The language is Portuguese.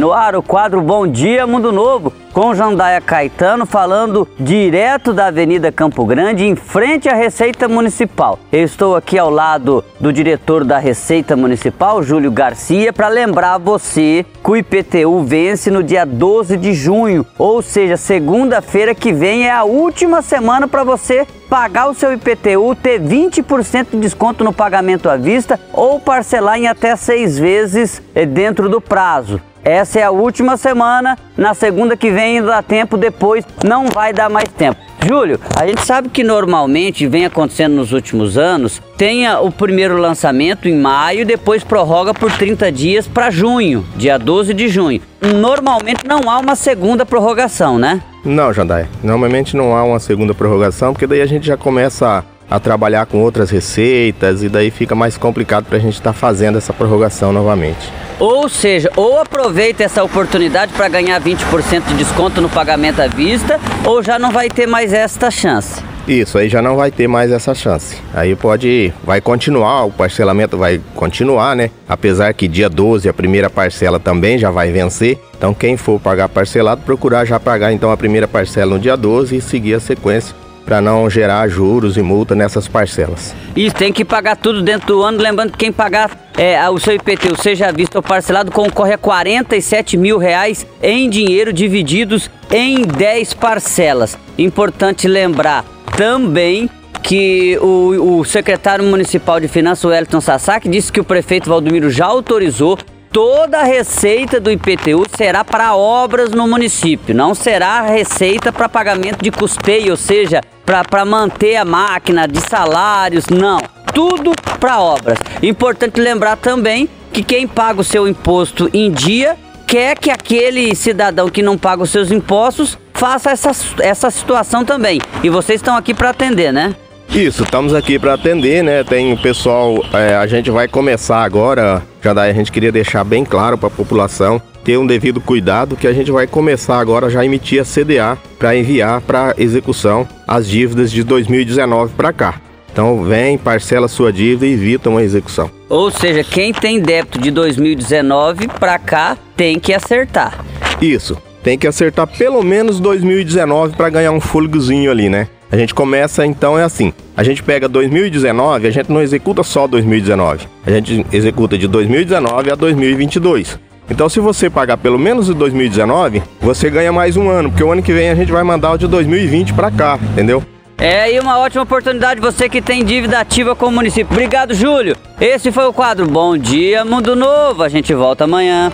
No ar, o quadro Bom Dia Mundo Novo, com Jandaia Caetano falando direto da Avenida Campo Grande, em frente à Receita Municipal. Eu estou aqui ao lado do diretor da Receita Municipal, Júlio Garcia, para lembrar você que o IPTU vence no dia 12 de junho, ou seja, segunda-feira que vem é a última semana para você pagar o seu IPTU, ter 20% de desconto no pagamento à vista ou parcelar em até seis vezes eh, dentro do prazo. Essa é a última semana, na segunda que vem dá tempo, depois não vai dar mais tempo. Júlio, a gente sabe que normalmente vem acontecendo nos últimos anos, tenha o primeiro lançamento em maio, depois prorroga por 30 dias para junho, dia 12 de junho. Normalmente não há uma segunda prorrogação, né? Não, Jandai. Normalmente não há uma segunda prorrogação, porque daí a gente já começa a, a trabalhar com outras receitas e daí fica mais complicado para a gente estar tá fazendo essa prorrogação novamente. Ou seja, ou aproveita essa oportunidade para ganhar 20% de desconto no pagamento à vista, ou já não vai ter mais esta chance. Isso, aí já não vai ter mais essa chance. Aí pode, vai continuar, o parcelamento vai continuar, né? Apesar que dia 12 a primeira parcela também já vai vencer. Então quem for pagar parcelado, procurar já pagar então a primeira parcela no dia 12 e seguir a sequência para não gerar juros e multa nessas parcelas. Isso, tem que pagar tudo dentro do ano, lembrando que quem pagar é, o seu IPTU, seja visto ou parcelado, concorre a 47 mil reais em dinheiro divididos em 10 parcelas. Importante lembrar, também que o, o, secretário municipal de finanças, o Elton Sasaki, disse que o prefeito Valdomiro já autorizou toda a receita do IPTU será para obras no município, não será receita para pagamento de custeio, ou seja, para manter a máquina de salários, não. Tudo para obras. Importante lembrar também que quem paga o seu imposto em dia quer que aquele cidadão que não paga os seus impostos faça essa, essa situação também. E vocês estão aqui para atender, né? Isso, estamos aqui para atender, né? Tem o pessoal, é, a gente vai começar agora, já daí a gente queria deixar bem claro para a população ter um devido cuidado que a gente vai começar agora já a emitir a CDA para enviar para execução as dívidas de 2019 para cá. Então vem, parcela sua dívida e evita uma execução. Ou seja, quem tem débito de 2019 para cá tem que acertar. Isso tem que acertar pelo menos 2019 para ganhar um fôlegozinho ali, né? A gente começa então é assim. A gente pega 2019, a gente não executa só 2019. A gente executa de 2019 a 2022. Então, se você pagar pelo menos o 2019, você ganha mais um ano, porque o ano que vem a gente vai mandar o de 2020 para cá, entendeu? É, e uma ótima oportunidade você que tem dívida ativa com o município. Obrigado, Júlio. Esse foi o quadro Bom Dia Mundo Novo. A gente volta amanhã.